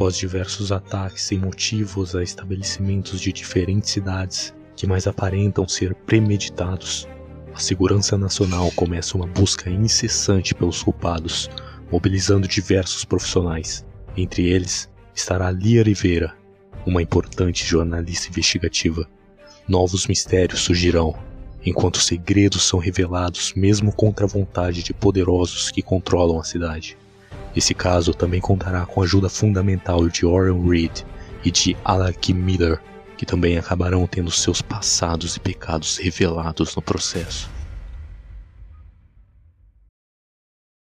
Após diversos ataques sem motivos a estabelecimentos de diferentes cidades, que mais aparentam ser premeditados, a Segurança Nacional começa uma busca incessante pelos culpados, mobilizando diversos profissionais. Entre eles estará Lia Rivera, uma importante jornalista investigativa. Novos mistérios surgirão, enquanto segredos são revelados mesmo contra a vontade de poderosos que controlam a cidade. Esse caso também contará com a ajuda fundamental de Orion Reed e de Alec Miller, que também acabarão tendo seus passados e pecados revelados no processo.